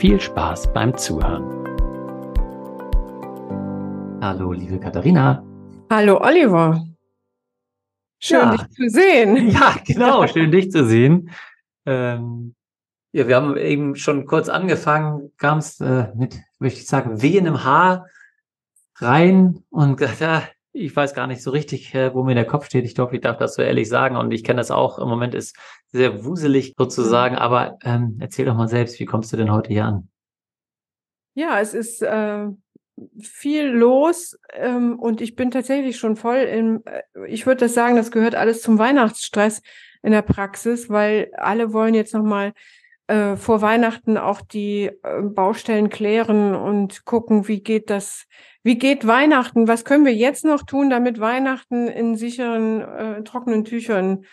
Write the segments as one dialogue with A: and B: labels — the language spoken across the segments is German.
A: viel Spaß beim Zuhören. Hallo, liebe Katharina.
B: Hallo, Oliver. Schön, ja. dich zu sehen.
A: Ja, genau, schön, dich zu sehen. Ähm, ja, wir haben eben schon kurz angefangen, kam es äh, mit, möchte ich sagen, wehen im Haar rein und gesagt, ja, ich weiß gar nicht so richtig, äh, wo mir der Kopf steht. Ich glaube, ich darf das so ehrlich sagen. Und ich kenne das auch. Im Moment ist sehr wuselig sozusagen. Mhm. Aber ähm, erzähl doch mal selbst, wie kommst du denn heute hier an?
B: Ja, es ist äh, viel los ähm, und ich bin tatsächlich schon voll im, äh, ich würde das sagen, das gehört alles zum Weihnachtsstress in der Praxis, weil alle wollen jetzt nochmal äh, vor Weihnachten auch die äh, Baustellen klären und gucken, wie geht das, wie geht Weihnachten, was können wir jetzt noch tun, damit Weihnachten in sicheren, äh, trockenen Tüchern,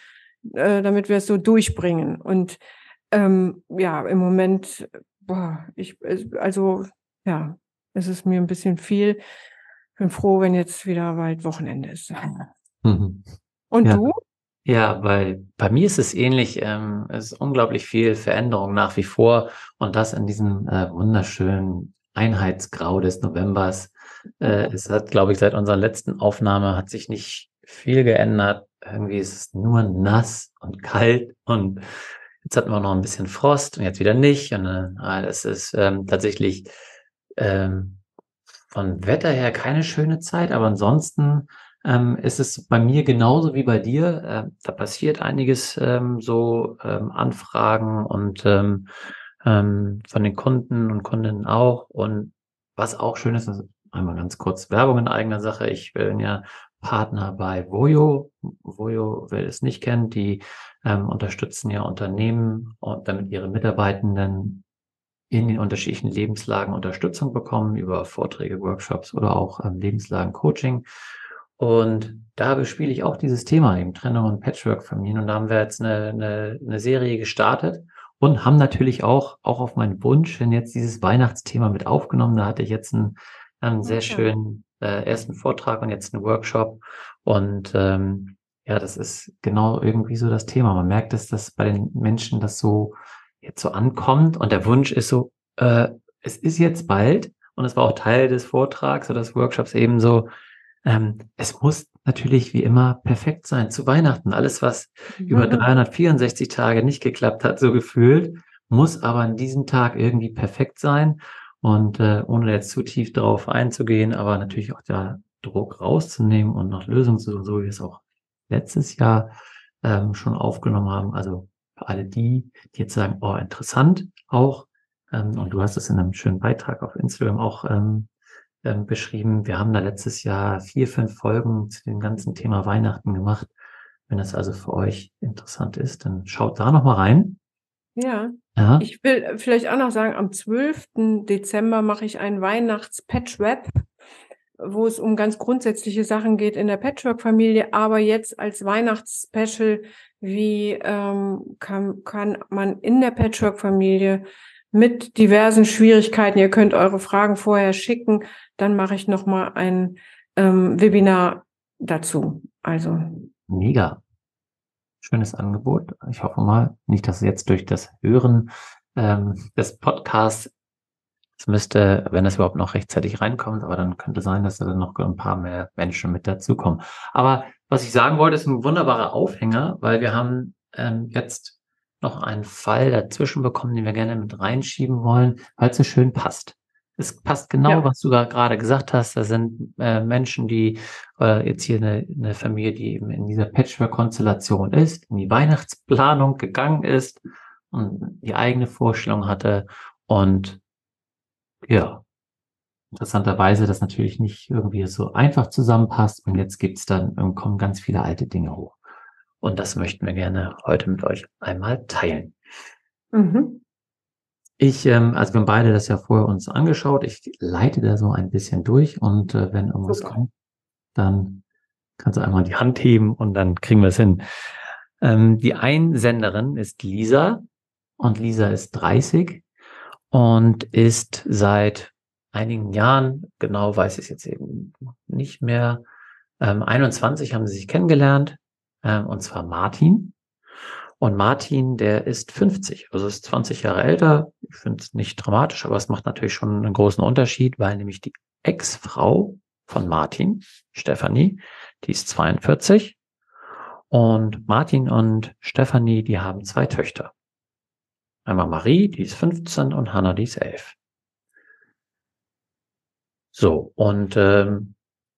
B: äh, damit wir es so durchbringen. Und ähm, ja, im Moment, boah, ich, also ja, es ist mir ein bisschen viel. Ich bin froh, wenn jetzt wieder bald Wochenende ist. Mhm. Und
A: ja.
B: du?
A: Ja, weil bei mir ist es ähnlich. Ähm, es ist unglaublich viel Veränderung nach wie vor und das in diesem äh, wunderschönen Einheitsgrau des Novembers. Äh, es hat, glaube ich, seit unserer letzten Aufnahme hat sich nicht viel geändert. Irgendwie ist es nur nass und kalt und jetzt hatten wir noch ein bisschen Frost und jetzt wieder nicht. Und äh, es ist ähm, tatsächlich ähm, von Wetter her keine schöne Zeit, aber ansonsten ähm, ist es bei mir genauso wie bei dir. Äh, da passiert einiges ähm, so ähm, Anfragen und ähm, ähm, von den Kunden und Kundinnen auch. Und was auch schön ist, also einmal ganz kurz Werbung in eigener Sache. Ich bin ja Partner bei Voyo. Voyo, wer es nicht kennt, die ähm, unterstützen ja Unternehmen und damit ihre Mitarbeitenden in den unterschiedlichen Lebenslagen Unterstützung bekommen über Vorträge, Workshops oder auch ähm, Lebenslagen-Coaching. Und da bespiele ich auch dieses Thema, eben Trennung und Patchwork-Familien. Und da haben wir jetzt eine, eine, eine Serie gestartet und haben natürlich auch, auch auf meinen Wunsch hin jetzt dieses Weihnachtsthema mit aufgenommen. Da hatte ich jetzt einen, einen sehr okay. schönen äh, ersten Vortrag und jetzt einen Workshop. Und ähm, ja, das ist genau irgendwie so das Thema. Man merkt, dass das bei den Menschen das so jetzt so ankommt und der Wunsch ist so, äh, es ist jetzt bald und es war auch Teil des Vortrags oder des Workshops eben so, ähm, es muss natürlich wie immer perfekt sein zu Weihnachten. Alles, was ja. über 364 Tage nicht geklappt hat, so gefühlt, muss aber an diesem Tag irgendwie perfekt sein. Und äh, ohne jetzt zu tief darauf einzugehen, aber natürlich auch der Druck rauszunehmen und nach Lösungen zu suchen, so wie wir es auch letztes Jahr ähm, schon aufgenommen haben. Also für alle die, die jetzt sagen, oh, interessant auch, ähm, und du hast es in einem schönen Beitrag auf Instagram auch ähm, ähm, beschrieben. Wir haben da letztes Jahr vier, fünf Folgen zu dem ganzen Thema Weihnachten gemacht. Wenn das also für euch interessant ist, dann schaut da nochmal rein.
B: Ja. Ja. Ich will vielleicht auch noch sagen, am 12. Dezember mache ich ein Weihnachts-Patchweb wo es um ganz grundsätzliche Sachen geht in der Patchwork-Familie, aber jetzt als Weihnachtsspecial, wie ähm, kann, kann man in der Patchwork-Familie mit diversen Schwierigkeiten, ihr könnt eure Fragen vorher schicken, dann mache ich nochmal ein ähm, Webinar dazu. Also.
A: Mega. Schönes Angebot. Ich hoffe mal, nicht, dass jetzt durch das Hören ähm, des Podcasts es müsste, wenn es überhaupt noch rechtzeitig reinkommt, aber dann könnte sein, dass da noch ein paar mehr Menschen mit dazukommen. Aber was ich sagen wollte, ist ein wunderbarer Aufhänger, weil wir haben ähm, jetzt noch einen Fall dazwischen bekommen, den wir gerne mit reinschieben wollen, weil es so schön passt. Es passt genau, ja. was du gerade gesagt hast. Da sind äh, Menschen, die äh, jetzt hier eine, eine Familie, die eben in dieser Patchwork-Konstellation ist, in die Weihnachtsplanung gegangen ist und die eigene Vorstellung hatte. Und ja, interessanterweise das natürlich nicht irgendwie so einfach zusammenpasst. Und jetzt gibt's dann, kommen ganz viele alte Dinge hoch. Und das möchten wir gerne heute mit euch einmal teilen. Mhm. Ich, ähm, also wir haben beide das ja vorher uns angeschaut. Ich leite da so ein bisschen durch und äh, wenn irgendwas Super. kommt, dann kannst du einmal die Hand heben und dann kriegen wir es hin. Ähm, die Einsenderin ist Lisa und Lisa ist 30 und ist seit einigen Jahren, genau weiß ich es jetzt eben nicht mehr, ähm, 21 haben sie sich kennengelernt, ähm, und zwar Martin. Und Martin, der ist 50, also ist 20 Jahre älter. Ich finde es nicht dramatisch, aber es macht natürlich schon einen großen Unterschied, weil nämlich die Ex-Frau von Martin, Stefanie, die ist 42. Und Martin und Stefanie, die haben zwei Töchter. Einmal Marie, die ist 15 und Hannah, die ist 11. So, und ähm,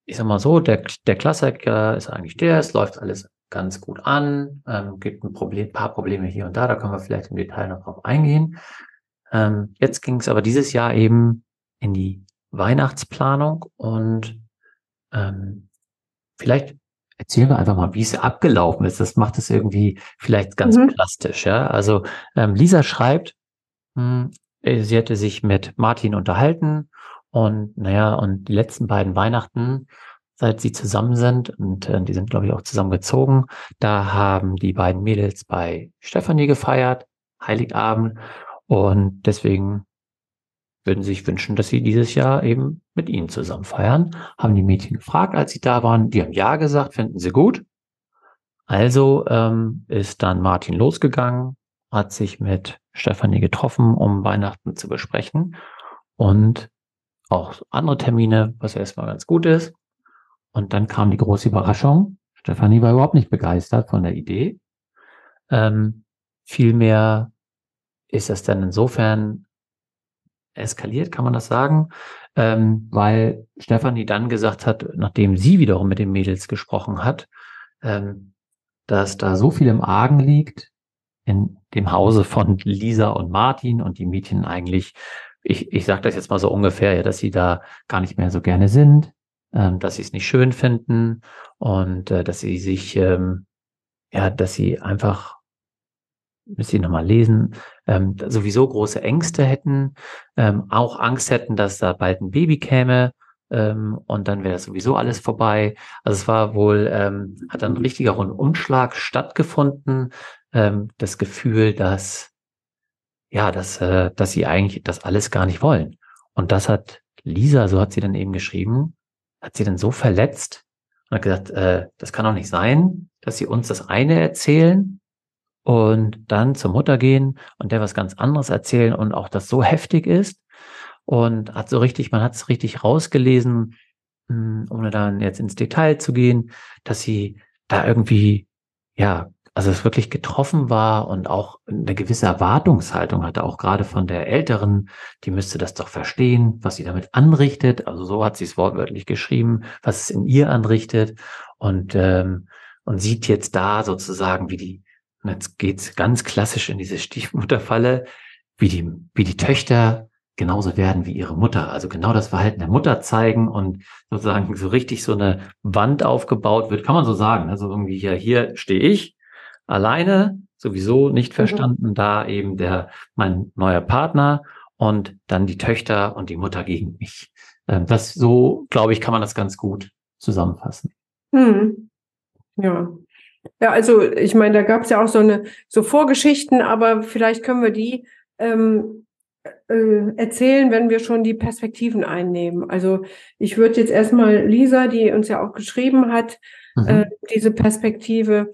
A: ich sag mal so, der, der Klassiker ist eigentlich der, es läuft alles ganz gut an, ähm, gibt ein Problem, paar Probleme hier und da, da können wir vielleicht im Detail noch drauf eingehen. Ähm, jetzt ging es aber dieses Jahr eben in die Weihnachtsplanung und ähm, vielleicht erzählen wir einfach mal, wie es abgelaufen ist. Das macht es irgendwie vielleicht ganz mhm. plastisch. Ja? Also ähm, Lisa schreibt, mh, hm, sie hätte sich mit Martin unterhalten und naja, und die letzten beiden Weihnachten seit sie zusammen sind und äh, die sind, glaube ich, auch zusammengezogen. Da haben die beiden Mädels bei Stefanie gefeiert, Heiligabend. Und deswegen würden sie sich wünschen, dass sie dieses Jahr eben mit ihnen zusammen feiern. Haben die Mädchen gefragt, als sie da waren. Die haben Ja gesagt, finden sie gut. Also ähm, ist dann Martin losgegangen, hat sich mit Stefanie getroffen, um Weihnachten zu besprechen. Und auch andere Termine, was erstmal ganz gut ist. Und dann kam die große Überraschung. Stefanie war überhaupt nicht begeistert von der Idee. Ähm, vielmehr ist das dann insofern eskaliert, kann man das sagen, ähm, weil Stefanie dann gesagt hat, nachdem sie wiederum mit den Mädels gesprochen hat, ähm, dass da so viel im Argen liegt in dem Hause von Lisa und Martin und die Mädchen eigentlich, ich, ich sage das jetzt mal so ungefähr, ja, dass sie da gar nicht mehr so gerne sind, ähm, dass sie es nicht schön finden und äh, dass sie sich, ähm, ja, dass sie einfach, müsste ich nochmal lesen, ähm, sowieso große Ängste hätten, ähm, auch Angst hätten, dass da bald ein Baby käme ähm, und dann wäre sowieso alles vorbei. Also es war wohl, ähm, hat ein richtiger Rundumschlag stattgefunden, ähm, das Gefühl, dass ja, dass, äh, dass sie eigentlich das alles gar nicht wollen. Und das hat Lisa, so hat sie dann eben geschrieben, hat sie dann so verletzt? Und hat gesagt, äh, das kann doch nicht sein, dass sie uns das eine erzählen und dann zur Mutter gehen und der was ganz anderes erzählen und auch das so heftig ist. Und hat so richtig, man hat es richtig rausgelesen, hm, ohne dann jetzt ins Detail zu gehen, dass sie da irgendwie ja also es wirklich getroffen war und auch eine gewisse Erwartungshaltung hatte, auch gerade von der Älteren, die müsste das doch verstehen, was sie damit anrichtet. Also so hat sie es wortwörtlich geschrieben, was es in ihr anrichtet und, ähm, und sieht jetzt da sozusagen, wie die, jetzt geht's ganz klassisch in diese Stiefmutterfalle, wie die, wie die Töchter genauso werden wie ihre Mutter. Also genau das Verhalten der Mutter zeigen und sozusagen so richtig so eine Wand aufgebaut wird, kann man so sagen. Also irgendwie hier, hier stehe ich alleine, sowieso nicht mhm. verstanden, mhm. da eben der, mein neuer Partner und dann die Töchter und die Mutter gegen mich. Ähm, das so, glaube ich, kann man das ganz gut zusammenfassen.
B: Hm. Ja. Ja, also ich meine, da gab es ja auch so eine so Vorgeschichten, aber vielleicht können wir die ähm, äh, erzählen, wenn wir schon die Perspektiven einnehmen. Also ich würde jetzt erstmal Lisa, die uns ja auch geschrieben hat, mhm. äh, diese Perspektive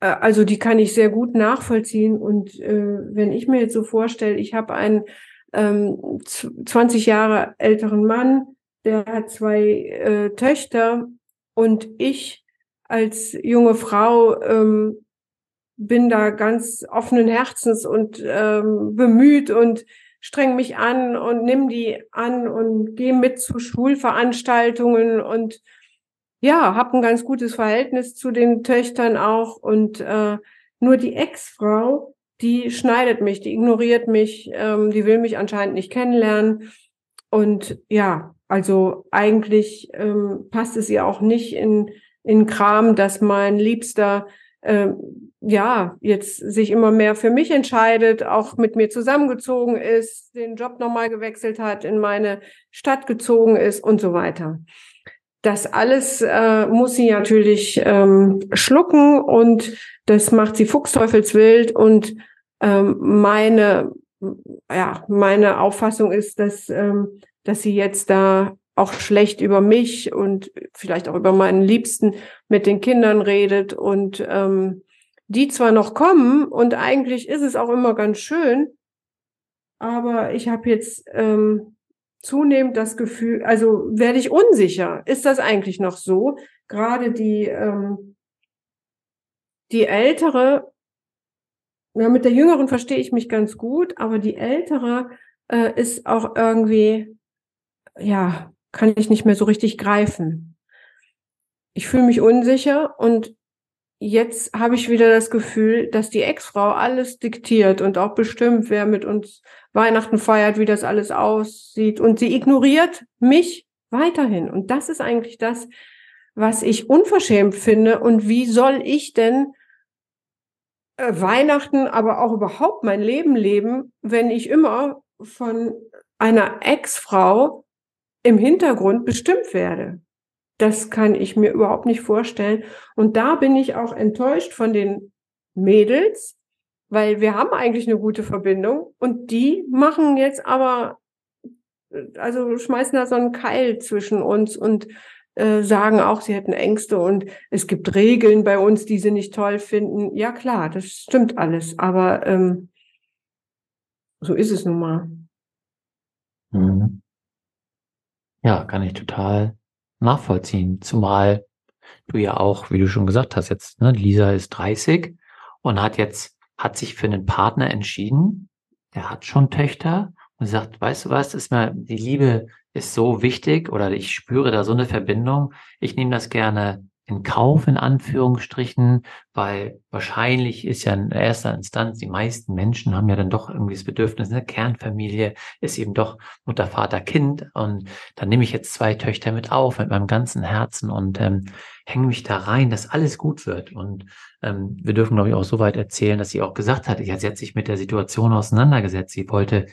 B: also die kann ich sehr gut nachvollziehen. Und äh, wenn ich mir jetzt so vorstelle, ich habe einen ähm, 20 Jahre älteren Mann, der hat zwei äh, Töchter und ich als junge Frau ähm, bin da ganz offenen Herzens und ähm, bemüht und streng mich an und nimm die an und gehe mit zu Schulveranstaltungen und ja, habe ein ganz gutes Verhältnis zu den Töchtern auch und äh, nur die Ex-Frau, die schneidet mich, die ignoriert mich, ähm, die will mich anscheinend nicht kennenlernen und ja, also eigentlich ähm, passt es ihr auch nicht in in Kram, dass mein Liebster äh, ja jetzt sich immer mehr für mich entscheidet, auch mit mir zusammengezogen ist, den Job nochmal gewechselt hat, in meine Stadt gezogen ist und so weiter. Das alles äh, muss sie natürlich ähm, schlucken und das macht sie fuchsteufelswild und ähm, meine ja meine Auffassung ist, dass ähm, dass sie jetzt da auch schlecht über mich und vielleicht auch über meinen Liebsten mit den Kindern redet und ähm, die zwar noch kommen und eigentlich ist es auch immer ganz schön, aber ich habe jetzt ähm, zunehmend das Gefühl, also werde ich unsicher. Ist das eigentlich noch so? Gerade die ähm, die ältere, ja, mit der jüngeren verstehe ich mich ganz gut, aber die ältere äh, ist auch irgendwie, ja, kann ich nicht mehr so richtig greifen. Ich fühle mich unsicher und jetzt habe ich wieder das Gefühl, dass die Ex-Frau alles diktiert und auch bestimmt, wer mit uns Weihnachten feiert, wie das alles aussieht. Und sie ignoriert mich weiterhin. Und das ist eigentlich das, was ich unverschämt finde. Und wie soll ich denn äh, Weihnachten, aber auch überhaupt mein Leben leben, wenn ich immer von einer Ex-Frau im Hintergrund bestimmt werde. Das kann ich mir überhaupt nicht vorstellen. Und da bin ich auch enttäuscht von den Mädels, weil wir haben eigentlich eine gute Verbindung und die machen jetzt aber, also schmeißen da so einen Keil zwischen uns und äh, sagen auch, sie hätten Ängste und es gibt Regeln bei uns, die sie nicht toll finden. Ja klar, das stimmt alles, aber ähm, so ist es nun mal.
A: Mhm. Ja, kann ich total nachvollziehen. Zumal du ja auch, wie du schon gesagt hast, jetzt, ne, Lisa ist 30 und hat jetzt, hat sich für einen Partner entschieden, der hat schon Töchter und sagt, weißt du was, ist mir, die Liebe ist so wichtig oder ich spüre da so eine Verbindung. Ich nehme das gerne in Kauf, in Anführungsstrichen, weil wahrscheinlich ist ja in erster Instanz, die meisten Menschen haben ja dann doch irgendwie das Bedürfnis, eine Kernfamilie ist eben doch Mutter, Vater, Kind. Und dann nehme ich jetzt zwei Töchter mit auf, mit meinem ganzen Herzen und ähm, hänge mich da rein, dass alles gut wird. Und ähm, wir dürfen, glaube ich, auch so weit erzählen, dass sie auch gesagt hat, sie hat sich mit der Situation auseinandergesetzt, sie wollte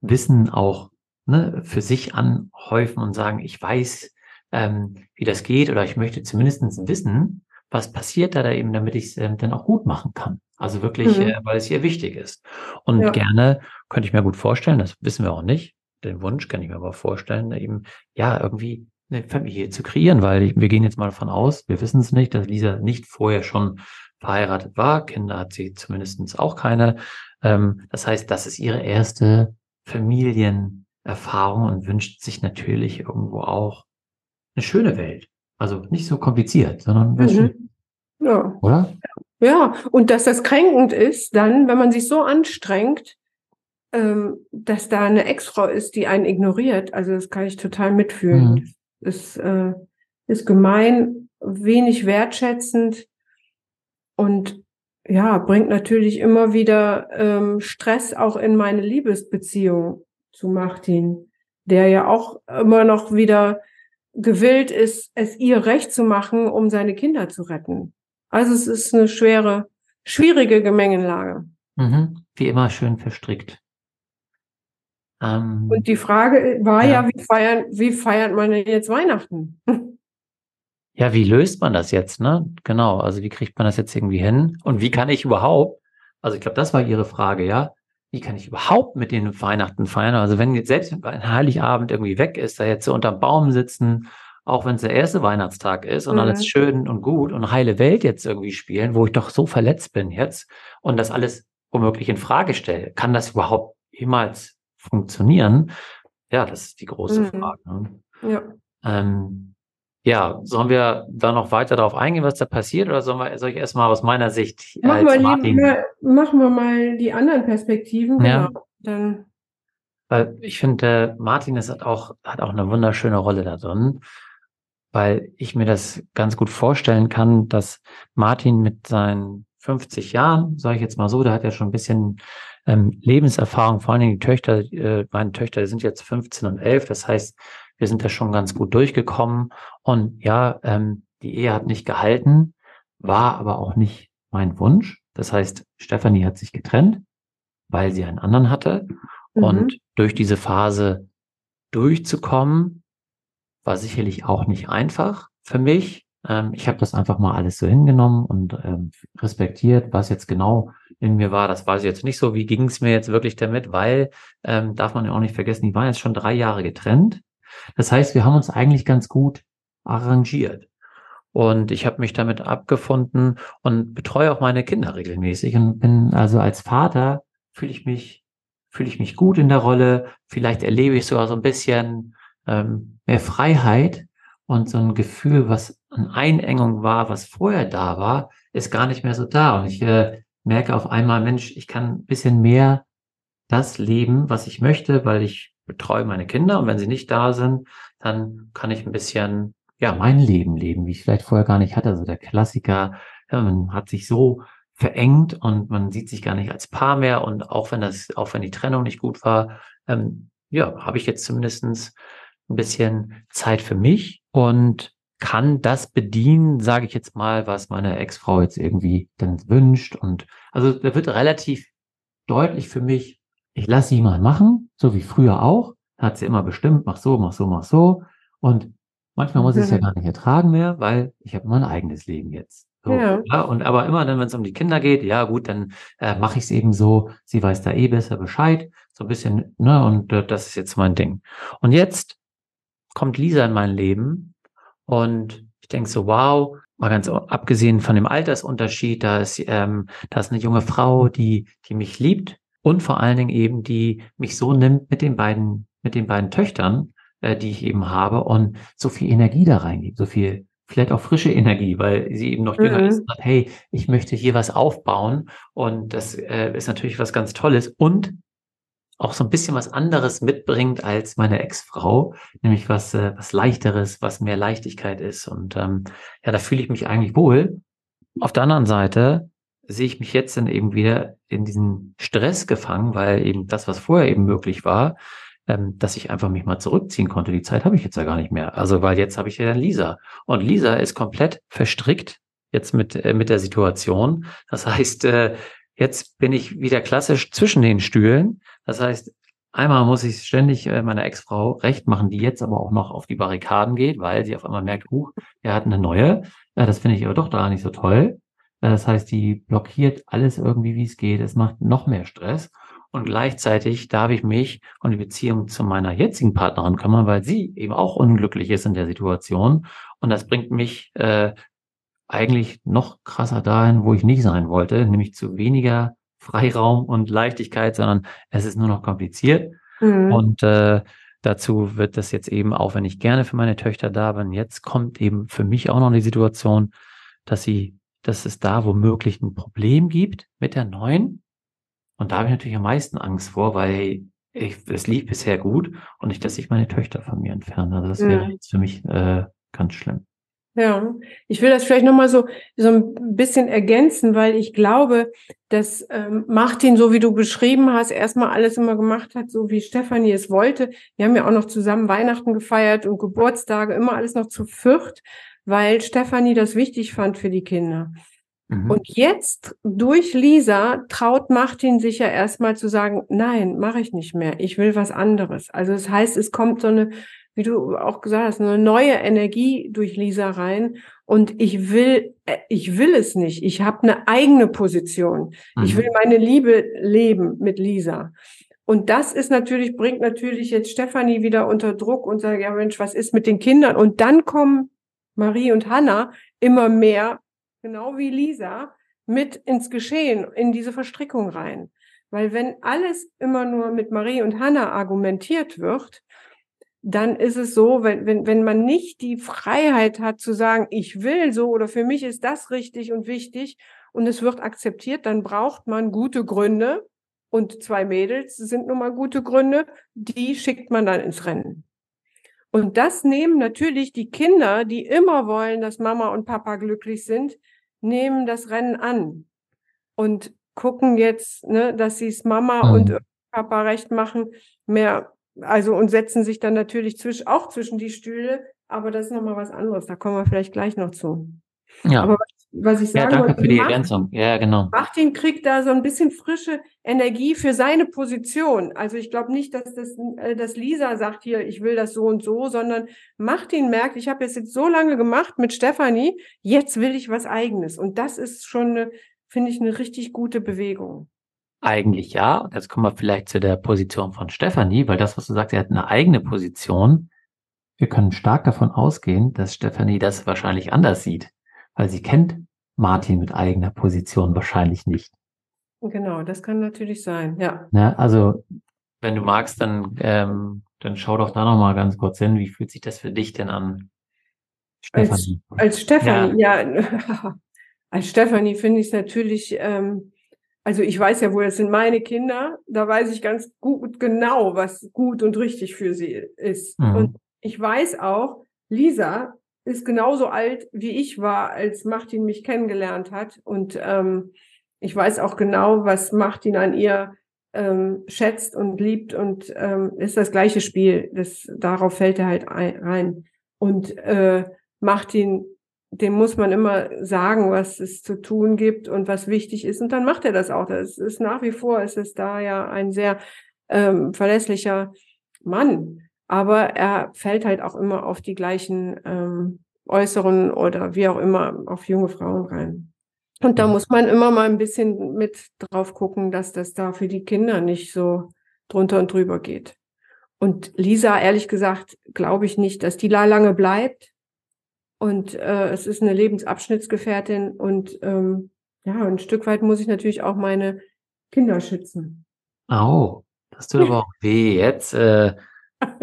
A: Wissen auch ne, für sich anhäufen und sagen, ich weiß, ähm, wie das geht oder ich möchte zumindest wissen, was passiert da, da eben, damit ich es ähm, dann auch gut machen kann. Also wirklich, mhm. äh, weil es hier wichtig ist. Und ja. gerne könnte ich mir gut vorstellen, das wissen wir auch nicht, den Wunsch kann ich mir aber vorstellen, eben, ja, irgendwie eine Familie zu kreieren, weil ich, wir gehen jetzt mal davon aus, wir wissen es nicht, dass Lisa nicht vorher schon verheiratet war. Kinder hat sie zumindestens auch keine. Ähm, das heißt, das ist ihre erste Familienerfahrung und wünscht sich natürlich irgendwo auch eine schöne Welt. Also nicht so kompliziert, sondern mhm. schön.
B: Ja. Oder? Ja, und dass das kränkend ist, dann, wenn man sich so anstrengt, ähm, dass da eine Ex-Frau ist, die einen ignoriert, also das kann ich total mitfühlen. Mhm. Ist, äh, ist gemein, wenig wertschätzend und ja, bringt natürlich immer wieder ähm, Stress auch in meine Liebesbeziehung zu Martin, der ja auch immer noch wieder gewillt ist, es ihr recht zu machen, um seine Kinder zu retten. Also es ist eine schwere, schwierige Gemengenlage.
A: Mhm. Wie immer schön verstrickt.
B: Ähm, Und die Frage war ja, ja, wie, feiern, wie feiert man denn jetzt Weihnachten?
A: Ja, wie löst man das jetzt, ne? Genau, also wie kriegt man das jetzt irgendwie hin? Und wie kann ich überhaupt, also ich glaube, das war Ihre Frage, ja? Wie kann ich überhaupt mit denen Weihnachten feiern? Also wenn jetzt selbst ein Heiligabend irgendwie weg ist, da jetzt so unterm Baum sitzen, auch wenn es der erste Weihnachtstag ist und mhm. alles schön und gut und heile Welt jetzt irgendwie spielen, wo ich doch so verletzt bin jetzt und das alles womöglich in Frage stelle, kann das überhaupt jemals funktionieren? Ja, das ist die große mhm. Frage. Ne? Ja. Ähm, ja, sollen wir da noch weiter darauf eingehen, was da passiert, oder sollen wir, soll ich erstmal aus meiner Sicht
B: machen wir, Martin... lieber, machen wir mal die anderen Perspektiven.
A: Ja. Genau. Dann Weil ich finde, Martin ist hat auch, hat auch eine wunderschöne Rolle da drin, weil ich mir das ganz gut vorstellen kann, dass Martin mit seinen 50 Jahren, sage ich jetzt mal so, da hat er schon ein bisschen ähm, Lebenserfahrung, vor allen Dingen die Töchter, äh, meine Töchter sind jetzt 15 und 11, das heißt, wir sind da schon ganz gut durchgekommen und ja, ähm, die Ehe hat nicht gehalten, war aber auch nicht mein Wunsch. Das heißt, Stefanie hat sich getrennt, weil sie einen anderen hatte mhm. und durch diese Phase durchzukommen, war sicherlich auch nicht einfach für mich. Ähm, ich habe das einfach mal alles so hingenommen und ähm, respektiert, was jetzt genau in mir war. Das weiß ich jetzt nicht so. Wie ging es mir jetzt wirklich damit? Weil, ähm, darf man ja auch nicht vergessen, die waren jetzt schon drei Jahre getrennt. Das heißt, wir haben uns eigentlich ganz gut arrangiert. Und ich habe mich damit abgefunden und betreue auch meine Kinder regelmäßig und bin also als Vater fühle ich mich fühle ich mich gut in der Rolle. Vielleicht erlebe ich sogar so ein bisschen ähm, mehr Freiheit und so ein Gefühl, was eine Einengung war, was vorher da war, ist gar nicht mehr so da. Und ich äh, merke auf einmal, Mensch, ich kann ein bisschen mehr das leben, was ich möchte, weil ich betreue meine Kinder und wenn sie nicht da sind, dann kann ich ein bisschen, ja, mein Leben leben, wie ich vielleicht vorher gar nicht hatte. Also der Klassiker, ja, man hat sich so verengt und man sieht sich gar nicht als Paar mehr und auch wenn das, auch wenn die Trennung nicht gut war, ähm, ja, habe ich jetzt zumindestens ein bisschen Zeit für mich und kann das bedienen, sage ich jetzt mal, was meine Ex-Frau jetzt irgendwie dann wünscht. Und also da wird relativ deutlich für mich, ich lasse sie mal machen, so wie früher auch. Hat sie immer bestimmt, mach so, mach so, mach so. Und manchmal muss ich es ja mhm. gar nicht ertragen mehr, weil ich habe mein eigenes Leben jetzt. So, ja. ja. Und aber immer dann, wenn es um die Kinder geht, ja gut, dann äh, mache ich es eben so. Sie weiß da eh besser Bescheid, so ein bisschen, ne? Und äh, das ist jetzt mein Ding. Und jetzt kommt Lisa in mein Leben und ich denke so, wow, mal ganz abgesehen von dem Altersunterschied, da ist, ähm, da ist eine junge Frau, die, die mich liebt und vor allen Dingen eben, die mich so nimmt mit den beiden, mit den beiden Töchtern, äh, die ich eben habe und so viel Energie da reingibt, so viel vielleicht auch frische Energie, weil sie eben noch jünger mhm. ist und sagt, hey, ich möchte hier was aufbauen und das äh, ist natürlich was ganz Tolles und auch so ein bisschen was anderes mitbringt als meine Ex-Frau, nämlich was, äh, was leichteres, was mehr Leichtigkeit ist. Und ähm, ja, da fühle ich mich eigentlich wohl. Auf der anderen Seite sehe ich mich jetzt dann eben wieder in diesen Stress gefangen, weil eben das, was vorher eben möglich war, ähm, dass ich einfach mich mal zurückziehen konnte. Die Zeit habe ich jetzt ja gar nicht mehr. Also, weil jetzt habe ich ja dann Lisa. Und Lisa ist komplett verstrickt jetzt mit, äh, mit der Situation. Das heißt, äh, Jetzt bin ich wieder klassisch zwischen den Stühlen. Das heißt, einmal muss ich ständig äh, meiner Ex-Frau recht machen, die jetzt aber auch noch auf die Barrikaden geht, weil sie auf einmal merkt, huch, er hat eine neue. Äh, das finde ich aber doch gar nicht so toll. Äh, das heißt, die blockiert alles irgendwie, wie es geht. Es macht noch mehr Stress. Und gleichzeitig darf ich mich und die Beziehung zu meiner jetzigen Partnerin kümmern, weil sie eben auch unglücklich ist in der Situation. Und das bringt mich äh, eigentlich noch krasser dahin, wo ich nicht sein wollte, nämlich zu weniger Freiraum und Leichtigkeit, sondern es ist nur noch kompliziert. Mhm. Und äh, dazu wird das jetzt eben, auch wenn ich gerne für meine Töchter da bin, jetzt kommt eben für mich auch noch die Situation, dass sie, dass es da womöglich ein Problem gibt mit der neuen. Und da habe ich natürlich am meisten Angst vor, weil ich, es lief bisher gut und nicht, dass ich meine Töchter von mir entferne. Also das wäre jetzt für mich äh, ganz schlimm.
B: Ja, ich will das vielleicht nochmal so, so ein bisschen ergänzen, weil ich glaube, dass ähm, Martin, so wie du beschrieben hast, erstmal alles immer gemacht hat, so wie Stefanie es wollte. Wir haben ja auch noch zusammen Weihnachten gefeiert und Geburtstage, immer alles noch zu viert, weil Stefanie das wichtig fand für die Kinder. Mhm. Und jetzt durch Lisa traut Martin sich ja erstmal zu sagen, nein, mache ich nicht mehr. Ich will was anderes. Also das heißt, es kommt so eine wie du auch gesagt hast, eine neue Energie durch Lisa rein. Und ich will, äh, ich will es nicht. Ich habe eine eigene Position. Mhm. Ich will meine Liebe leben mit Lisa. Und das ist natürlich, bringt natürlich jetzt Stefanie wieder unter Druck und sagt, ja Mensch, was ist mit den Kindern? Und dann kommen Marie und Hannah immer mehr, genau wie Lisa, mit ins Geschehen, in diese Verstrickung rein. Weil wenn alles immer nur mit Marie und Hannah argumentiert wird, dann ist es so, wenn, wenn, wenn man nicht die Freiheit hat zu sagen, ich will so oder für mich ist das richtig und wichtig und es wird akzeptiert, dann braucht man gute Gründe, und zwei Mädels sind nun mal gute Gründe, die schickt man dann ins Rennen. Und das nehmen natürlich die Kinder, die immer wollen, dass Mama und Papa glücklich sind, nehmen das Rennen an und gucken jetzt, ne, dass sie es Mama mhm. und Papa recht machen, mehr, also und setzen sich dann natürlich zwisch, auch zwischen die Stühle, aber das ist nochmal was anderes, da kommen wir vielleicht gleich noch zu.
A: Ja. Aber was ich sagen ja, danke wollte, für die Martin, Ergänzung. Ja, genau.
B: Martin kriegt da so ein bisschen frische Energie für seine Position. Also ich glaube nicht, dass das, äh, dass Lisa sagt hier, ich will das so und so, sondern Martin merkt, ich habe es jetzt so lange gemacht mit Stefanie, jetzt will ich was Eigenes. Und das ist schon, finde ich, eine richtig gute Bewegung.
A: Eigentlich ja. Jetzt kommen wir vielleicht zu der Position von Stefanie, weil das, was du sagst, er hat eine eigene Position. Wir können stark davon ausgehen, dass Stefanie das wahrscheinlich anders sieht weil sie kennt Martin mit eigener Position wahrscheinlich nicht.
B: Genau, das kann natürlich sein, ja.
A: ja also, wenn du magst, dann, ähm, dann schau doch da nochmal ganz kurz hin. Wie fühlt sich das für dich denn an,
B: Stefanie? Als, als Stefanie, ja. ja. als Stefanie finde ich es natürlich, ähm, also ich weiß ja wohl, das sind meine Kinder, da weiß ich ganz gut genau, was gut und richtig für sie ist. Mhm. Und ich weiß auch, Lisa ist genauso alt, wie ich war, als Martin mich kennengelernt hat. Und ähm, ich weiß auch genau, was Martin an ihr ähm, schätzt und liebt und ähm, ist das gleiche Spiel. Das, darauf fällt er halt ein, rein. Und äh, Martin, dem muss man immer sagen, was es zu tun gibt und was wichtig ist. Und dann macht er das auch. Das ist nach wie vor, ist es da ja ein sehr ähm, verlässlicher Mann aber er fällt halt auch immer auf die gleichen ähm, äußeren oder wie auch immer auf junge Frauen rein. Und da muss man immer mal ein bisschen mit drauf gucken, dass das da für die Kinder nicht so drunter und drüber geht. Und Lisa, ehrlich gesagt, glaube ich nicht, dass die da lange bleibt. Und äh, es ist eine Lebensabschnittsgefährtin und ähm, ja, ein Stück weit muss ich natürlich auch meine Kinder schützen.
A: Au, das tut aber auch weh. Jetzt äh,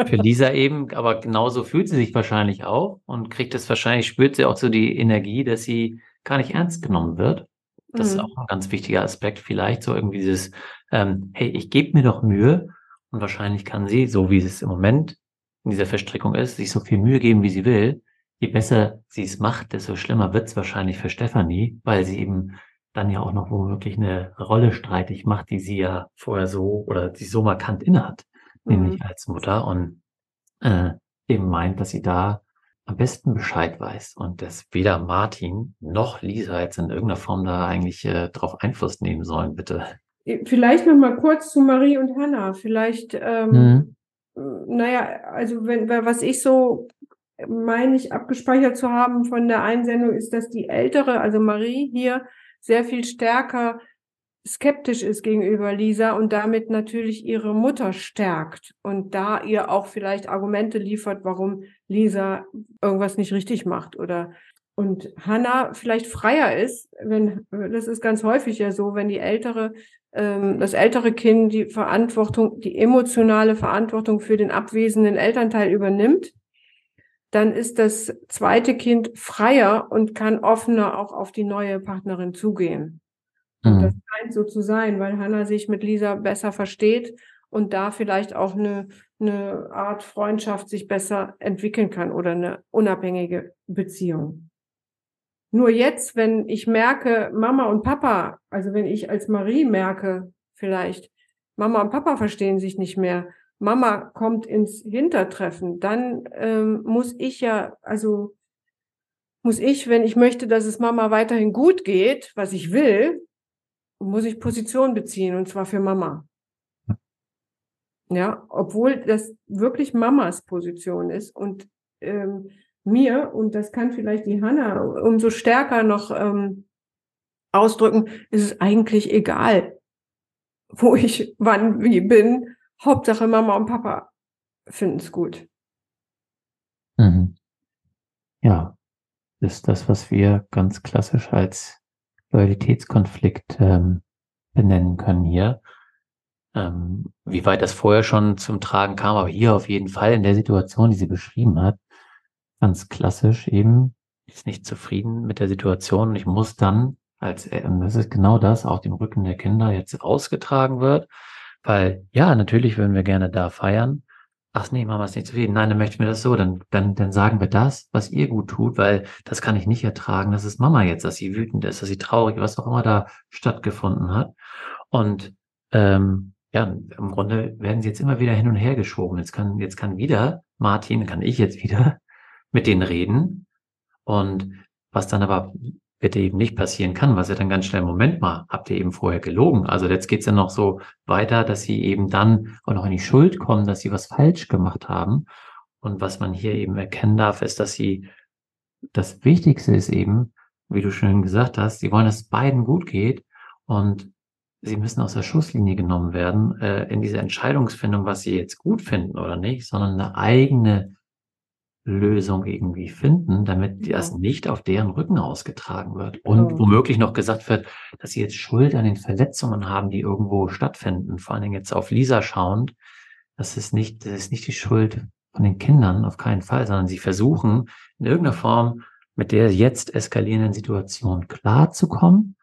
A: für Lisa eben, aber genauso fühlt sie sich wahrscheinlich auch und kriegt es wahrscheinlich, spürt sie auch so die Energie, dass sie gar nicht ernst genommen wird. Das mhm. ist auch ein ganz wichtiger Aspekt, vielleicht so irgendwie dieses, ähm, hey, ich gebe mir doch Mühe und wahrscheinlich kann sie, so wie es im Moment in dieser Verstrickung ist, sich so viel Mühe geben, wie sie will. Je besser sie es macht, desto schlimmer wird es wahrscheinlich für Stefanie, weil sie eben dann ja auch noch womöglich eine Rolle streitig macht, die sie ja vorher so oder sie so markant innehat nämlich mhm. als Mutter und äh, eben meint, dass sie da am besten Bescheid weiß und dass weder Martin noch Lisa jetzt in irgendeiner Form da eigentlich äh, darauf Einfluss nehmen sollen, bitte.
B: Vielleicht noch mal kurz zu Marie und Hannah. Vielleicht, ähm, mhm. naja, also wenn, was ich so meine ich abgespeichert zu haben von der Einsendung, ist, dass die ältere, also Marie hier, sehr viel stärker skeptisch ist gegenüber Lisa und damit natürlich ihre Mutter stärkt und da ihr auch vielleicht Argumente liefert, warum Lisa irgendwas nicht richtig macht oder und Hannah vielleicht freier ist, wenn das ist ganz häufig ja so, wenn die ältere ähm, das ältere Kind die Verantwortung, die emotionale Verantwortung für den abwesenden Elternteil übernimmt, dann ist das zweite Kind freier und kann offener auch auf die neue Partnerin zugehen. Mhm. Das scheint so zu sein, weil Hannah sich mit Lisa besser versteht und da vielleicht auch eine, eine Art Freundschaft sich besser entwickeln kann oder eine unabhängige Beziehung. Nur jetzt, wenn ich merke, Mama und Papa, also wenn ich als Marie merke, vielleicht, Mama und Papa verstehen sich nicht mehr, Mama kommt ins Hintertreffen, dann ähm, muss ich ja, also muss ich, wenn ich möchte, dass es Mama weiterhin gut geht, was ich will, muss ich Position beziehen und zwar für Mama. Ja, obwohl das wirklich Mamas Position ist und ähm, mir, und das kann vielleicht die Hanna umso stärker noch ähm, ausdrücken, ist es eigentlich egal, wo ich wann wie bin. Hauptsache Mama und Papa finden es gut.
A: Mhm. Ja, ist das, was wir ganz klassisch als Loyalitätskonflikt ähm, benennen können hier. Ähm, wie weit das vorher schon zum Tragen kam, aber hier auf jeden Fall in der Situation, die sie beschrieben hat, ganz klassisch eben, ist nicht zufrieden mit der Situation und ich muss dann als, äh, und das ist genau das, auf dem Rücken der Kinder jetzt ausgetragen wird. Weil, ja, natürlich würden wir gerne da feiern. Ach nee, Mama ist nicht zufrieden. Nein, dann möchte ich mir das so. Dann, dann, dann sagen wir das, was ihr gut tut, weil das kann ich nicht ertragen. Das ist Mama jetzt, dass sie wütend ist, dass sie traurig, was auch immer da stattgefunden hat. Und ähm, ja, im Grunde werden sie jetzt immer wieder hin und her geschoben. Jetzt kann, jetzt kann wieder Martin, kann ich jetzt wieder mit denen reden. Und was dann aber bitte eben nicht passieren kann, was ja dann ganz schnell, Moment mal, habt ihr eben vorher gelogen. Also jetzt geht's ja noch so weiter, dass sie eben dann auch noch in die Schuld kommen, dass sie was falsch gemacht haben. Und was man hier eben erkennen darf, ist, dass sie, das Wichtigste ist eben, wie du schon gesagt hast, sie wollen, dass es beiden gut geht und sie müssen aus der Schusslinie genommen werden, äh, in diese Entscheidungsfindung, was sie jetzt gut finden oder nicht, sondern eine eigene Lösung irgendwie finden, damit das nicht auf deren Rücken ausgetragen wird. Und oh. womöglich noch gesagt wird, dass sie jetzt Schuld an den Verletzungen haben, die irgendwo stattfinden. Vor allen Dingen jetzt auf Lisa schauend. Das ist nicht, das ist nicht die Schuld von den Kindern, auf keinen Fall, sondern sie versuchen in irgendeiner Form mit der jetzt eskalierenden Situation klarzukommen.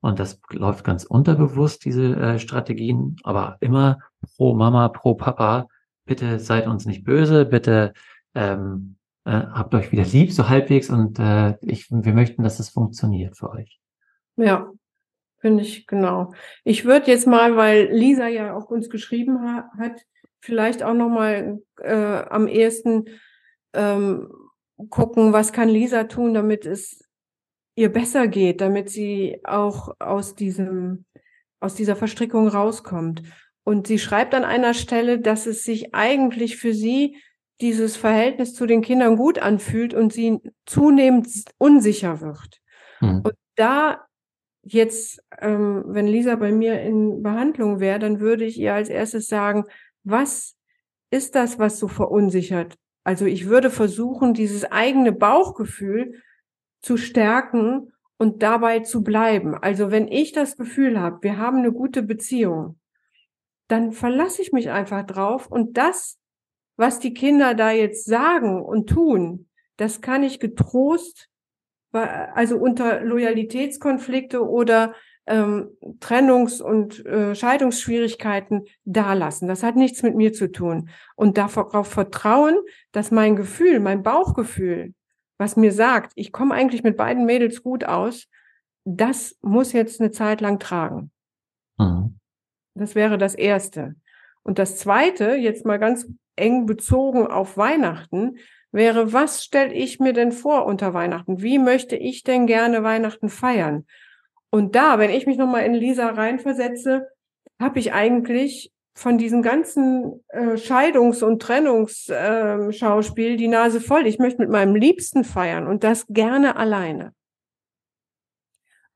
A: Und das läuft ganz unterbewusst, diese äh, Strategien, aber immer pro Mama, pro Papa, bitte seid uns nicht böse, bitte ähm, äh, habt euch wieder lieb, so halbwegs, und äh, ich, wir möchten, dass es funktioniert für euch.
B: Ja, finde ich genau. Ich würde jetzt mal, weil Lisa ja auch uns geschrieben ha hat, vielleicht auch noch mal äh, am ehesten ähm, gucken, was kann Lisa tun, damit es ihr besser geht, damit sie auch aus diesem aus dieser Verstrickung rauskommt. Und sie schreibt an einer Stelle, dass es sich eigentlich für sie dieses Verhältnis zu den Kindern gut anfühlt und sie zunehmend unsicher wird. Mhm. Und da jetzt, ähm, wenn Lisa bei mir in Behandlung wäre, dann würde ich ihr als erstes sagen, was ist das, was so verunsichert? Also ich würde versuchen, dieses eigene Bauchgefühl zu stärken und dabei zu bleiben. Also wenn ich das Gefühl habe, wir haben eine gute Beziehung, dann verlasse ich mich einfach drauf und das was die Kinder da jetzt sagen und tun, das kann ich getrost, also unter Loyalitätskonflikte oder ähm, Trennungs- und äh, Scheidungsschwierigkeiten dalassen. Das hat nichts mit mir zu tun. Und darauf vertrauen, dass mein Gefühl, mein Bauchgefühl, was mir sagt, ich komme eigentlich mit beiden Mädels gut aus, das muss jetzt eine Zeit lang tragen. Mhm. Das wäre das Erste. Und das Zweite, jetzt mal ganz eng bezogen auf Weihnachten, wäre, was stelle ich mir denn vor unter Weihnachten? Wie möchte ich denn gerne Weihnachten feiern? Und da, wenn ich mich nochmal in Lisa reinversetze, habe ich eigentlich von diesem ganzen äh, Scheidungs- und Trennungsschauspiel äh, die Nase voll. Ich möchte mit meinem Liebsten feiern und das gerne alleine.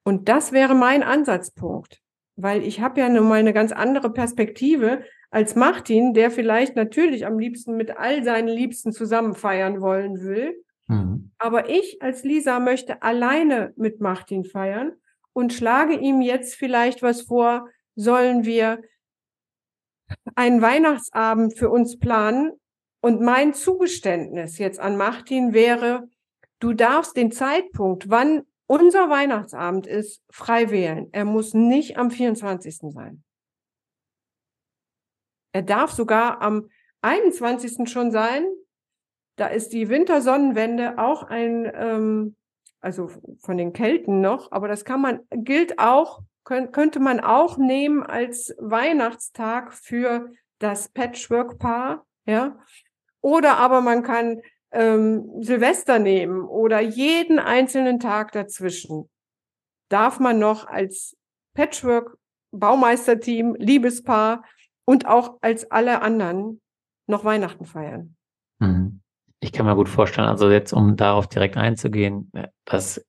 B: Und das wäre mein Ansatzpunkt, weil ich habe ja nun mal eine ganz andere Perspektive als Martin, der vielleicht natürlich am liebsten mit all seinen Liebsten zusammen feiern wollen will. Mhm. Aber ich als Lisa möchte alleine mit Martin feiern und schlage ihm jetzt vielleicht was vor, sollen wir einen Weihnachtsabend für uns planen? Und mein Zugeständnis jetzt an Martin wäre, du darfst den Zeitpunkt, wann unser Weihnachtsabend ist, frei wählen. Er muss nicht am 24. sein. Er darf sogar am 21. schon sein. Da ist die Wintersonnenwende auch ein, ähm, also von den Kelten noch, aber das kann man, gilt auch, könnt, könnte man auch nehmen als Weihnachtstag für das Patchwork-Paar, ja. Oder aber man kann ähm, Silvester nehmen oder jeden einzelnen Tag dazwischen. Darf man noch als Patchwork Baumeisterteam, Liebespaar und auch als alle anderen noch Weihnachten feiern.
A: Mhm. Ich kann mir gut vorstellen, also jetzt, um darauf direkt einzugehen, äh, dass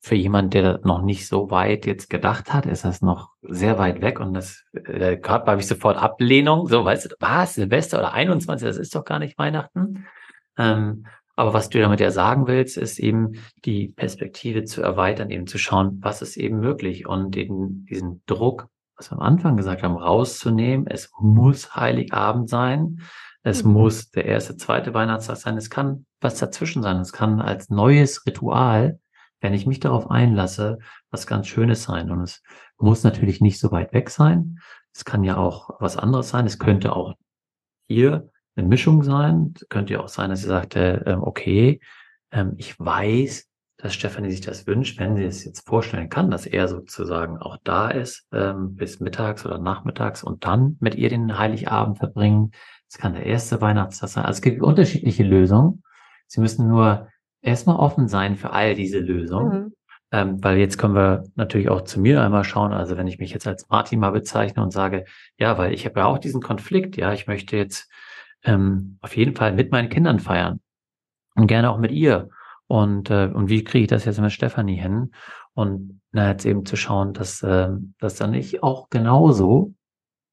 A: für jemand, der noch nicht so weit jetzt gedacht hat, ist das noch sehr weit weg und das äh, gerade habe ich sofort Ablehnung. So, weißt du, was, Silvester oder 21, das ist doch gar nicht Weihnachten. Ähm, aber was du damit ja sagen willst, ist eben die Perspektive zu erweitern, eben zu schauen, was ist eben möglich und den, diesen Druck was wir am Anfang gesagt haben, rauszunehmen. Es muss Heiligabend sein. Es mhm. muss der erste, zweite Weihnachtstag sein. Es kann was dazwischen sein. Es kann als neues Ritual, wenn ich mich darauf einlasse, was ganz Schönes sein. Und es muss natürlich nicht so weit weg sein. Es kann ja auch was anderes sein. Es könnte auch hier eine Mischung sein. Es könnte ja auch sein, dass sie sagte, äh, okay, ähm, ich weiß, dass Stefanie sich das wünscht, wenn sie es jetzt vorstellen kann, dass er sozusagen auch da ist ähm, bis mittags oder nachmittags und dann mit ihr den Heiligabend verbringen. Es kann der erste Weihnachtstag sein. Also es gibt unterschiedliche Lösungen. Sie müssen nur erstmal offen sein für all diese Lösungen. Mhm. Ähm, weil jetzt können wir natürlich auch zu mir einmal schauen. Also wenn ich mich jetzt als Martin mal bezeichne und sage, ja, weil ich habe ja auch diesen Konflikt, ja, ich möchte jetzt ähm, auf jeden Fall mit meinen Kindern feiern und gerne auch mit ihr. Und, äh, und wie kriege ich das jetzt mit Stefanie hin? Und na, jetzt eben zu schauen, dass äh, dass dann ich auch genauso,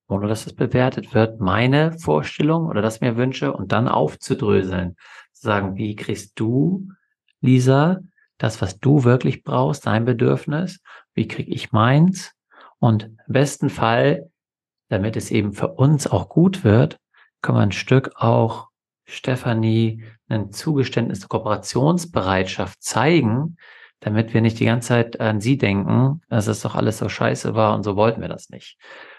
A: ohne dass es bewertet wird, meine Vorstellung oder das mir wünsche und dann aufzudröseln. Zu sagen, wie kriegst du, Lisa, das, was du wirklich brauchst, dein Bedürfnis? Wie kriege ich meins? Und im besten Fall, damit es eben für uns auch gut wird, können wir ein Stück auch Stefanie ein Zugeständnis der Kooperationsbereitschaft zeigen, damit wir nicht die ganze Zeit an sie denken, dass es doch alles so scheiße war und so wollten wir das nicht.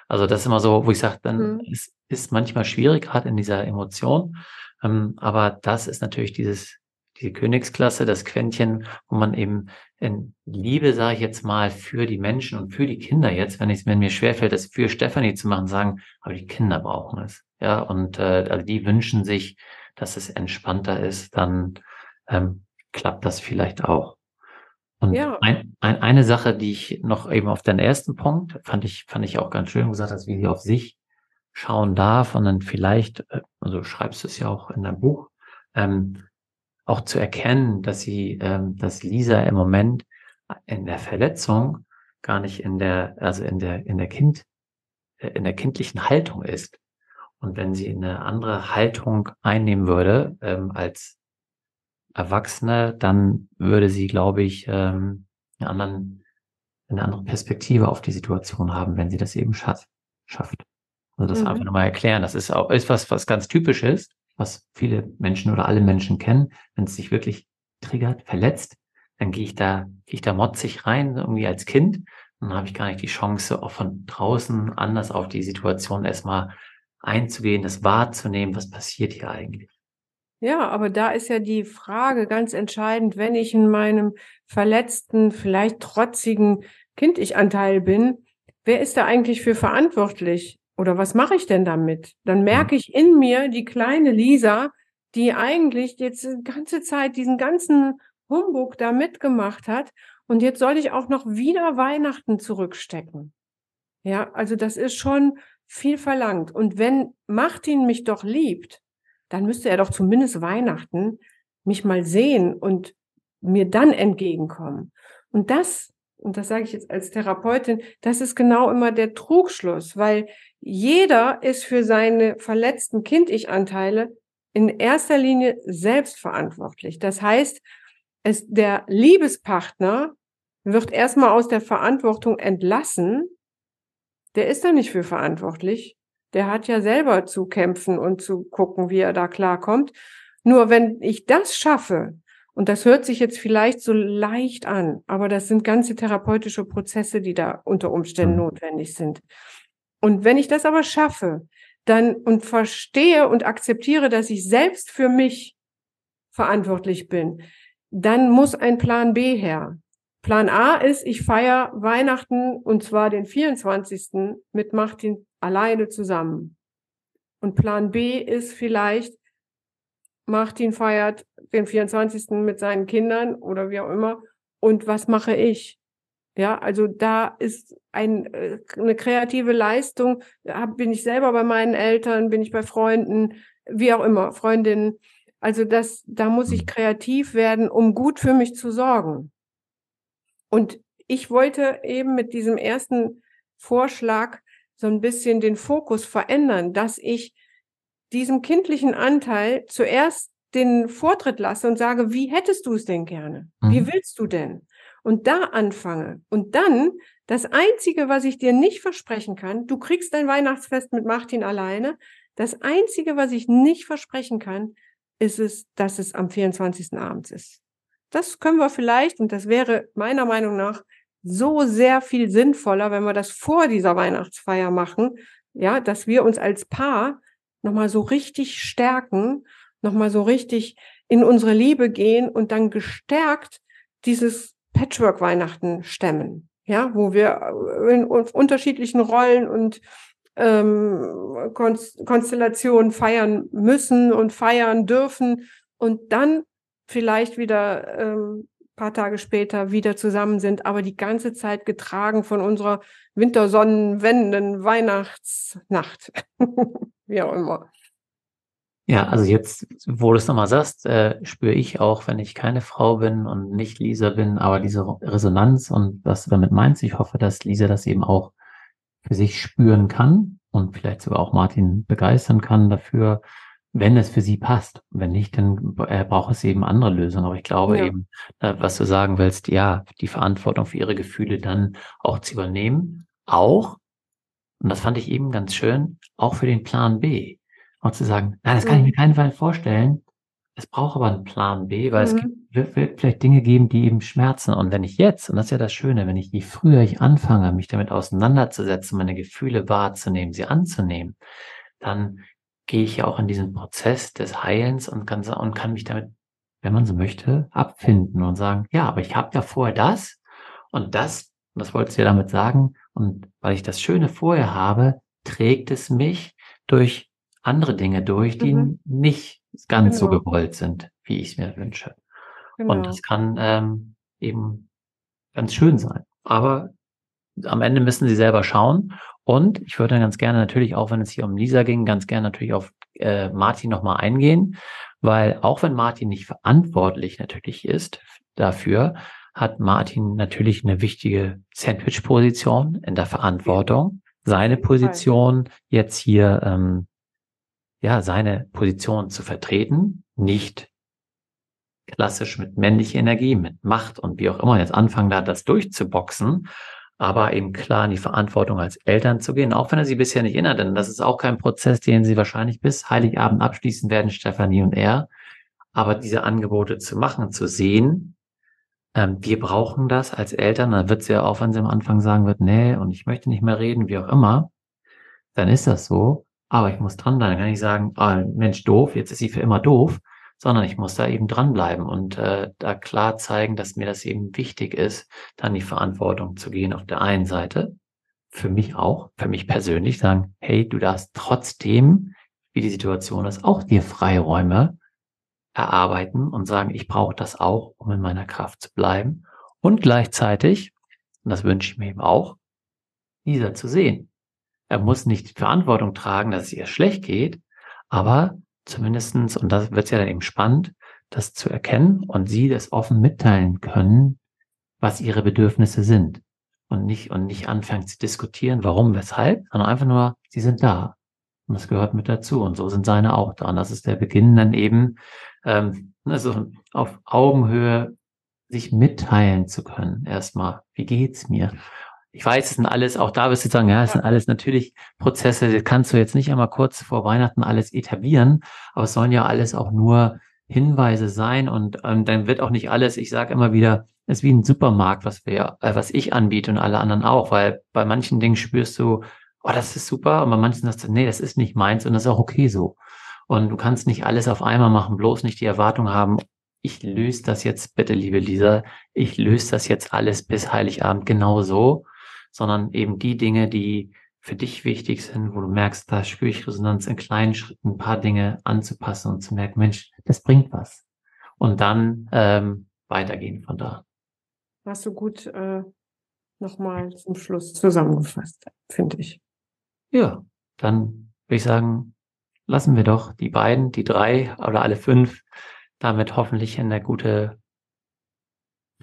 A: Also das ist immer so, wo ich sage, dann mhm. ist, ist manchmal schwierig, gerade in dieser Emotion. Ähm, aber das ist natürlich dieses, diese Königsklasse, das Quäntchen, wo man eben in Liebe, sage ich jetzt mal, für die Menschen und für die Kinder jetzt, wenn es mir schwerfällt, das für Stefanie zu machen, sagen, aber die Kinder brauchen es. Ja, und äh, also die wünschen sich, dass es entspannter ist, dann ähm, klappt das vielleicht auch. Und ja. ein, ein, eine Sache, die ich noch eben auf den ersten Punkt fand ich, fand ich auch ganz schön gesagt hast, wie sie auf sich schauen darf und dann vielleicht, äh, also schreibst du es ja auch in deinem Buch, ähm, auch zu erkennen, dass sie, ähm, dass Lisa im Moment in der Verletzung gar nicht in der, also in der, in der Kind, äh, in der kindlichen Haltung ist. Und wenn sie eine andere Haltung einnehmen würde ähm, als Erwachsene, dann würde sie, glaube ich, ähm, einen anderen, eine andere Perspektive auf die Situation haben, wenn sie das eben schafft. Also das mhm. einfach nochmal erklären. Das ist auch ist was, was ganz typisch ist, was viele Menschen oder alle Menschen kennen. Wenn es sich wirklich triggert, verletzt, dann gehe ich da, gehe ich da motzig rein, irgendwie als Kind. Dann habe ich gar nicht die Chance, auch von draußen anders auf die Situation erstmal einzugehen, das wahrzunehmen, was passiert hier eigentlich.
B: Ja, aber da ist ja die Frage ganz entscheidend, wenn ich in meinem verletzten, vielleicht trotzigen Kind-Ich-Anteil bin, wer ist da eigentlich für verantwortlich? Oder was mache ich denn damit? Dann mhm. merke ich in mir die kleine Lisa, die eigentlich jetzt die ganze Zeit diesen ganzen Humbug da mitgemacht hat. Und jetzt soll ich auch noch wieder Weihnachten zurückstecken. Ja, also das ist schon viel verlangt. Und wenn Martin mich doch liebt, dann müsste er doch zumindest Weihnachten mich mal sehen und mir dann entgegenkommen. Und das, und das sage ich jetzt als Therapeutin, das ist genau immer der Trugschluss, weil jeder ist für seine verletzten Kind-Ich-Anteile in erster Linie selbstverantwortlich. Das heißt, es, der Liebespartner wird erstmal aus der Verantwortung entlassen der ist da nicht für verantwortlich. Der hat ja selber zu kämpfen und zu gucken, wie er da klarkommt. Nur wenn ich das schaffe, und das hört sich jetzt vielleicht so leicht an, aber das sind ganze therapeutische Prozesse, die da unter Umständen mhm. notwendig sind. Und wenn ich das aber schaffe, dann und verstehe und akzeptiere, dass ich selbst für mich verantwortlich bin, dann muss ein Plan B her. Plan A ist, ich feiere Weihnachten und zwar den 24. mit Martin alleine zusammen. Und Plan B ist vielleicht, Martin feiert den 24. mit seinen Kindern oder wie auch immer. Und was mache ich? Ja, also da ist ein, äh, eine kreative Leistung. Bin ich selber bei meinen Eltern, bin ich bei Freunden, wie auch immer, Freundinnen. Also das, da muss ich kreativ werden, um gut für mich zu sorgen. Und ich wollte eben mit diesem ersten Vorschlag so ein bisschen den Fokus verändern, dass ich diesem kindlichen Anteil zuerst den Vortritt lasse und sage, wie hättest du es denn gerne? Wie mhm. willst du denn? Und da anfange. Und dann, das Einzige, was ich dir nicht versprechen kann, du kriegst dein Weihnachtsfest mit Martin alleine. Das Einzige, was ich nicht versprechen kann, ist es, dass es am 24. abends ist. Das können wir vielleicht, und das wäre meiner Meinung nach so sehr viel sinnvoller, wenn wir das vor dieser Weihnachtsfeier machen, ja, dass wir uns als Paar nochmal so richtig stärken, nochmal so richtig in unsere Liebe gehen und dann gestärkt dieses Patchwork-Weihnachten stemmen, ja, wo wir in unterschiedlichen Rollen und ähm, Konstellationen feiern müssen und feiern dürfen. Und dann vielleicht wieder ähm, paar Tage später wieder zusammen sind, aber die ganze Zeit getragen von unserer wintersonnenwendenden Weihnachtsnacht. Wie auch immer.
A: Ja, also jetzt, wo du es nochmal sagst, äh, spüre ich auch, wenn ich keine Frau bin und nicht Lisa bin, aber diese Resonanz und was du damit meinst, ich hoffe, dass Lisa das eben auch für sich spüren kann und vielleicht sogar auch Martin begeistern kann dafür, wenn es für sie passt. Wenn nicht, dann äh, braucht es eben andere Lösungen. Aber ich glaube ja. eben, äh, was du sagen willst, ja, die Verantwortung für ihre Gefühle dann auch zu übernehmen. Auch, und das fand ich eben ganz schön, auch für den Plan B. Auch zu sagen, nein, das kann ich mir keinen Fall vorstellen. Es braucht aber einen Plan B, weil mhm. es gibt, wird, wird vielleicht Dinge geben, die eben schmerzen. Und wenn ich jetzt, und das ist ja das Schöne, wenn ich, je früher ich anfange, mich damit auseinanderzusetzen, meine Gefühle wahrzunehmen, sie anzunehmen, dann gehe ich ja auch in diesen Prozess des Heilens und kann, und kann mich damit, wenn man so möchte, abfinden und sagen, ja, aber ich habe ja vorher das und das, und das wolltest du ja damit sagen, und weil ich das Schöne vorher habe, trägt es mich durch andere Dinge durch, die mhm. nicht ganz genau. so gewollt sind, wie ich es mir wünsche. Genau. Und das kann ähm, eben ganz schön sein. Aber am Ende müssen sie selber schauen. Und ich würde ganz gerne natürlich, auch wenn es hier um Lisa ging, ganz gerne natürlich auf äh, Martin nochmal eingehen, weil auch wenn Martin nicht verantwortlich natürlich ist dafür, hat Martin natürlich eine wichtige Sandwich-Position in der Verantwortung. Seine Position jetzt hier, ähm, ja, seine Position zu vertreten, nicht klassisch mit männlicher Energie, mit Macht und wie auch immer jetzt anfangen da das durchzuboxen, aber eben klar in die Verantwortung als Eltern zu gehen, auch wenn er sie bisher nicht erinnert, denn das ist auch kein Prozess, den sie wahrscheinlich bis Heiligabend abschließen werden, Stefanie und er. Aber diese Angebote zu machen, zu sehen, ähm, wir brauchen das als Eltern, dann wird sie ja auch, wenn sie am Anfang sagen wird, nee, und ich möchte nicht mehr reden, wie auch immer, dann ist das so. Aber ich muss dran bleiben. Dann kann ich sagen, ah, Mensch, doof, jetzt ist sie für immer doof sondern ich muss da eben dranbleiben und äh, da klar zeigen, dass mir das eben wichtig ist, dann die Verantwortung zu gehen auf der einen Seite, für mich auch, für mich persönlich sagen, hey, du darfst trotzdem, wie die Situation ist, auch dir Freiräume erarbeiten und sagen, ich brauche das auch, um in meiner Kraft zu bleiben und gleichzeitig, und das wünsche ich mir eben auch, dieser zu sehen. Er muss nicht die Verantwortung tragen, dass es ihr schlecht geht, aber zumindestens und das wird ja dann eben spannend, das zu erkennen und sie das offen mitteilen können, was ihre Bedürfnisse sind. Und nicht, und nicht anfangen zu diskutieren, warum, weshalb, sondern einfach nur, sie sind da. Und das gehört mit dazu. Und so sind seine auch da. Und das ist der Beginn dann eben, ähm, also auf Augenhöhe sich mitteilen zu können. Erstmal, wie geht's mir? Ich weiß, es sind alles, auch da wirst du sagen, ja, es sind alles natürlich Prozesse, das kannst du jetzt nicht einmal kurz vor Weihnachten alles etablieren, aber es sollen ja alles auch nur Hinweise sein und ähm, dann wird auch nicht alles, ich sage immer wieder, es ist wie ein Supermarkt, was wir, äh, was ich anbiete und alle anderen auch, weil bei manchen Dingen spürst du, oh, das ist super, und bei manchen sagst du, nee, das ist nicht meins und das ist auch okay so. Und du kannst nicht alles auf einmal machen, bloß nicht die Erwartung haben, ich löse das jetzt bitte, liebe Lisa, ich löse das jetzt alles bis Heiligabend genau so sondern eben die Dinge, die für dich wichtig sind, wo du merkst, da spüre ich Resonanz in kleinen Schritten, ein paar Dinge anzupassen und zu merken, Mensch, das bringt was. Und dann ähm, weitergehen von da.
B: Hast du gut äh, nochmal zum Schluss zusammengefasst, finde ich.
A: Ja, dann würde ich sagen, lassen wir doch die beiden, die drei oder alle fünf damit hoffentlich in eine gute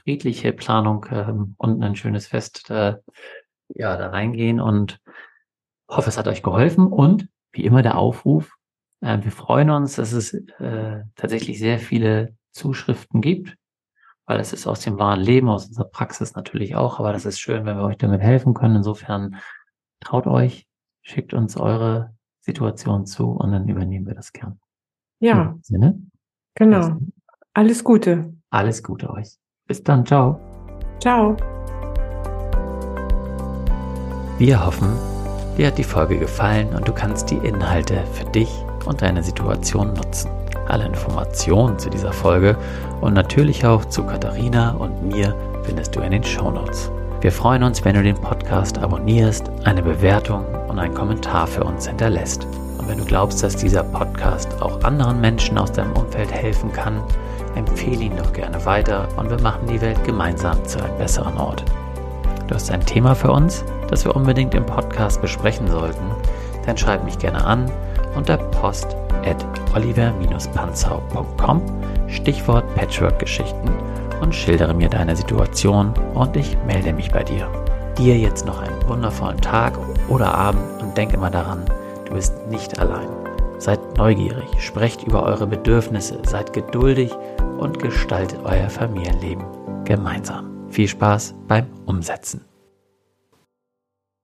A: friedliche Planung ähm, und ein schönes Fest äh, ja, da reingehen und hoffe, es hat euch geholfen und wie immer der Aufruf. Äh, wir freuen uns, dass es äh, tatsächlich sehr viele Zuschriften gibt, weil es ist aus dem wahren Leben, aus unserer Praxis natürlich auch, aber das ist schön, wenn wir euch damit helfen können. Insofern traut euch, schickt uns eure Situation zu und dann übernehmen wir das gern.
B: Ja. Sinne. Genau. Alles Gute.
A: Alles Gute euch. Bis dann. Ciao.
B: Ciao.
A: Wir hoffen, dir hat die Folge gefallen und du kannst die Inhalte für dich und deine Situation nutzen. Alle Informationen zu dieser Folge und natürlich auch zu Katharina und mir findest du in den Show Notes. Wir freuen uns, wenn du den Podcast abonnierst, eine Bewertung und einen Kommentar für uns hinterlässt. Und wenn du glaubst, dass dieser Podcast auch anderen Menschen aus deinem Umfeld helfen kann, empfehle ihn doch gerne weiter und wir machen die Welt gemeinsam zu einem besseren Ort. Du hast ein Thema für uns, das wir unbedingt im Podcast besprechen sollten, dann schreib mich gerne an unter post at oliver-panzau.com Stichwort Patchwork-Geschichten und schildere mir deine Situation und ich melde mich bei dir. Dir jetzt noch einen wundervollen Tag oder Abend und denk immer daran, du bist nicht allein. Seid neugierig, sprecht über eure Bedürfnisse, seid geduldig und gestaltet euer Familienleben gemeinsam. Viel Spaß beim Umsetzen.